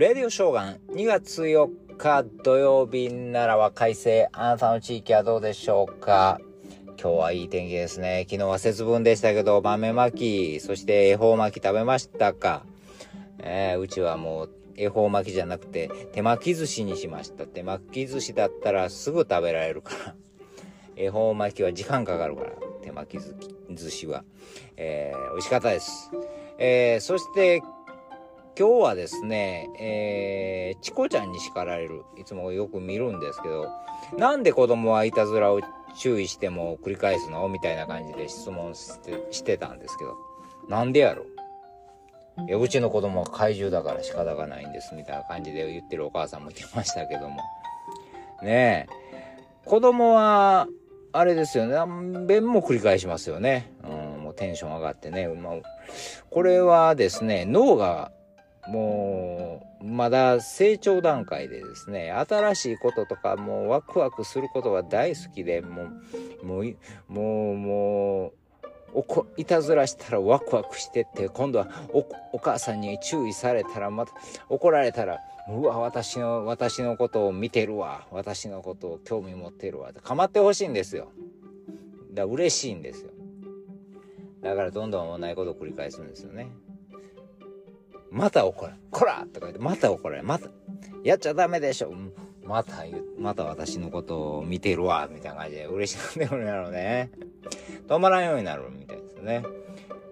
レディオショーガン2月4日土曜日ならは快晴。あなたの地域はどうでしょうか？今日はいい天気ですね。昨日は節分でしたけど、豆まき、そして恵方巻き食べましたか？えー、うちはもう恵方巻きじゃなくて手巻き寿司にしました。手巻き寿司だったらすぐ食べられるから。恵方巻きは時間かかるから。手巻き寿司は。えー、美味しかったです。えー、そして今日はですね、えー、チコちゃんに叱られる。いつもよく見るんですけど、なんで子供はいたずらを注意しても繰り返すの？みたいな感じで質問してしてたんですけど、なんでやろいや、うちの子供は怪獣だから仕方がないんです、みたいな感じで言ってるお母さんもいてましたけども。ねえ。子供は、あれですよね。何遍も繰り返しますよね。うん、もうテンション上がってね。まあ、これはですね、脳がもう、まだ成長段階でですね、新しいこととか、もうワクワクすることが大好きで、もう、もう、もう、もう、いたずらしたらワクワクしてって今度はおお母さんに注意されたらまた怒られたらうわ私の私のことを見てるわ私のことを興味持ってるわって構ってほしいんですよ。だから嬉しいんですよ。だからどんどん同じことを繰り返すんですよね。また怒られ、こらとか言って、また怒られ、また、やっちゃダメでしょ。また言う、また私のことを見てるわ、みたいな感じで嬉しくなってくるんやろうね。止まらんようになるみたいですね。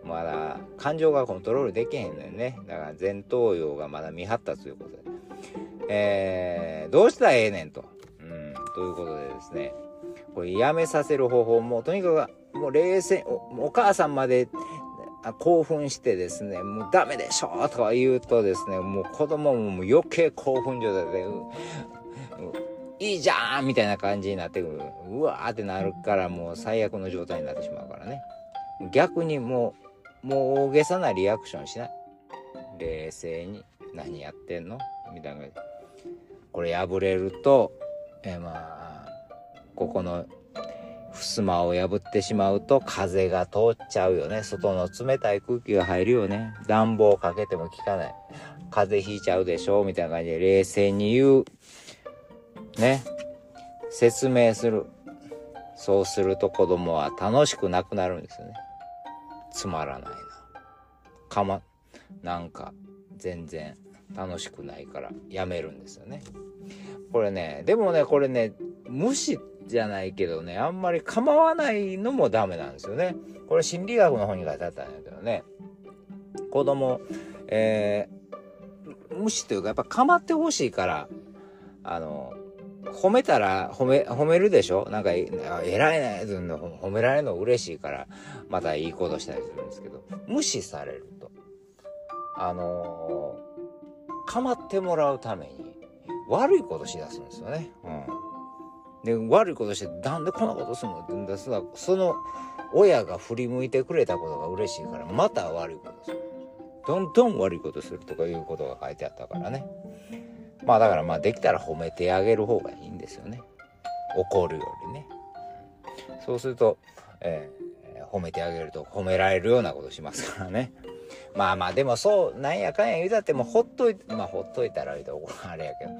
まだ、感情がコントロールできへんのよね。だから前頭葉がまだ未発達ということで。えー、どうしたらええねんと。うん、ということでですね。これやめさせる方法も、とにかく、もう冷静、お母さんまで興奮してですね、もうダメでしょとか言うとですね、もう子供もも余計興奮状態で、いいじゃんみたいな感じになってくる。うわーってなるからもう最悪の状態になってしまうからね。逆にもう、もう大げさなリアクションしない。冷静に、何やってんの？みたいな。これ破れると、えまあ、ここの襖を破ってしまうと風が通っちゃうよね。外の冷たい空気が入るよね。暖房かけても効かない。風邪ひいちゃうでしょみたいな感じで冷静に言う。ね。説明する。そうすると子供は楽しくなくなるんですよね。つまらないな。かま、なんか全然楽しくないからやめるんですよね。これね、でもね、これね、無視じゃないけどね、あんまり構わないのもダメなんですよね。これ心理学の本に書いてあったんやけどね。子供、えー、無視というかやっぱ構ってほしいから、あの、褒めたら褒め、褒めるでしょ？なんか、偉いね褒められるの嬉しいから、またいいことしたりするんですけど、無視されると、あのー、構ってもらうために悪いことしだすんですよね。うん。で悪いことしてなんでこんなことするのって言うんですがその親が振り向いてくれたことが嬉しいからまた悪いことする。どんどん悪いことするとかいうことが書いてあったからね。まあだからまあできたら褒めてあげる方がいいんですよね。怒るよりね。そうすると、えー、褒めてあげると褒められるようなことしますからね。まあまあでもそうなんやかんや言うたってもほっといてまあほっといたらあれやけど。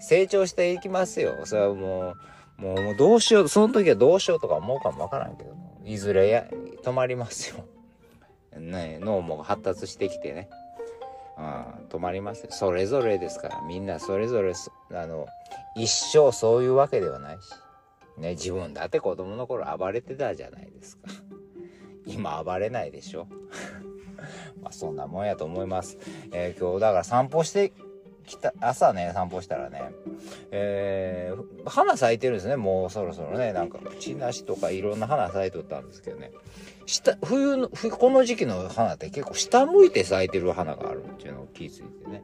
成長していきますよそれはもうもうどうしよう、その時はどうしようとか思うかもわからんけども、いずれや、止まりますよ。ね、脳も発達してきてね。うん、止まりますよ。それぞれですから、みんなそれぞれ、あの、一生そういうわけではないし。ね、自分だって子供の頃暴れてたじゃないですか。今暴れないでしょ。まあそんなもんやと思います。えー、今日だから散歩してきた、朝ね、散歩したらね、えー、花咲いてるんですね、もうそろそろね、なんか、口なしとかいろんな花咲いとったんですけどね、下、冬の、この時期の花って結構下向いて咲いてる花があるっていうのを気づいてね。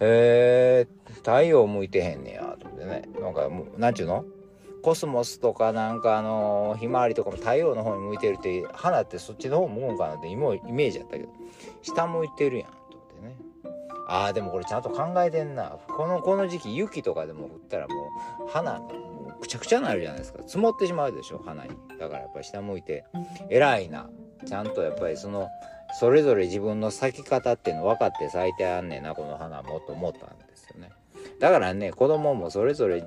へえー、太陽向いてへんねや、と思ってね。なんかもう、なんちゅうの？コスモスとかなんかあのひまわりとかも太陽の方に向いてるって花ってそっちの方向くんかなって今イメージやったけど。下向いてるやん。ああでもこれちゃんと考えてんな。このこの時期雪とかでも降ったらもう花くちゃくちゃになるじゃないですか。積もってしまうでしょ花に。だからやっぱり下向いて。偉いな。ちゃんとやっぱりそのそれぞれ自分の咲き方っていうの分かって咲いてあんねんなこの花もと思ったんですよね。だからね子供もそれぞれ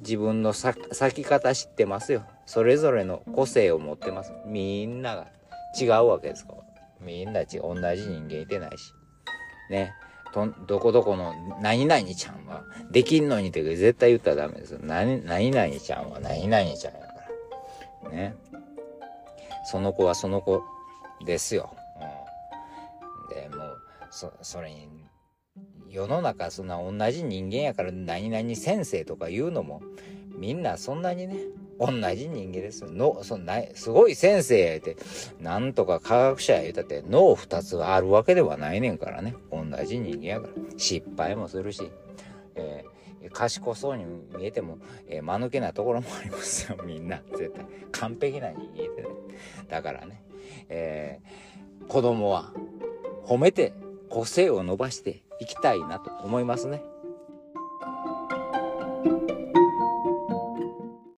自分の咲き方知ってますよ。それぞれの個性を持ってます。みんなが違うわけですから。みんなち同じ人間いてないし。ね。とどこどこの何々ちゃんはできんのにって絶対言ったらダメです。よ何何々ちゃんは何々ちゃんやから。ね。その子はその子ですよ、うん、でもうそそれに世の中そんな同じ人間やから何々先生とか言うのもみんなそんなにね同じ人間ですのそんなすごい先生や言うてなんとか科学者や言うたって脳二つあるわけではないねんからね。同じ人間やから。失敗もするし、えー、賢そうに見えても、えー、間抜けなところもありますよ。みんな。絶対。完璧な人間で。ねだからね、えー、子供は褒めて個性を伸ばしていきたいなと思いますね。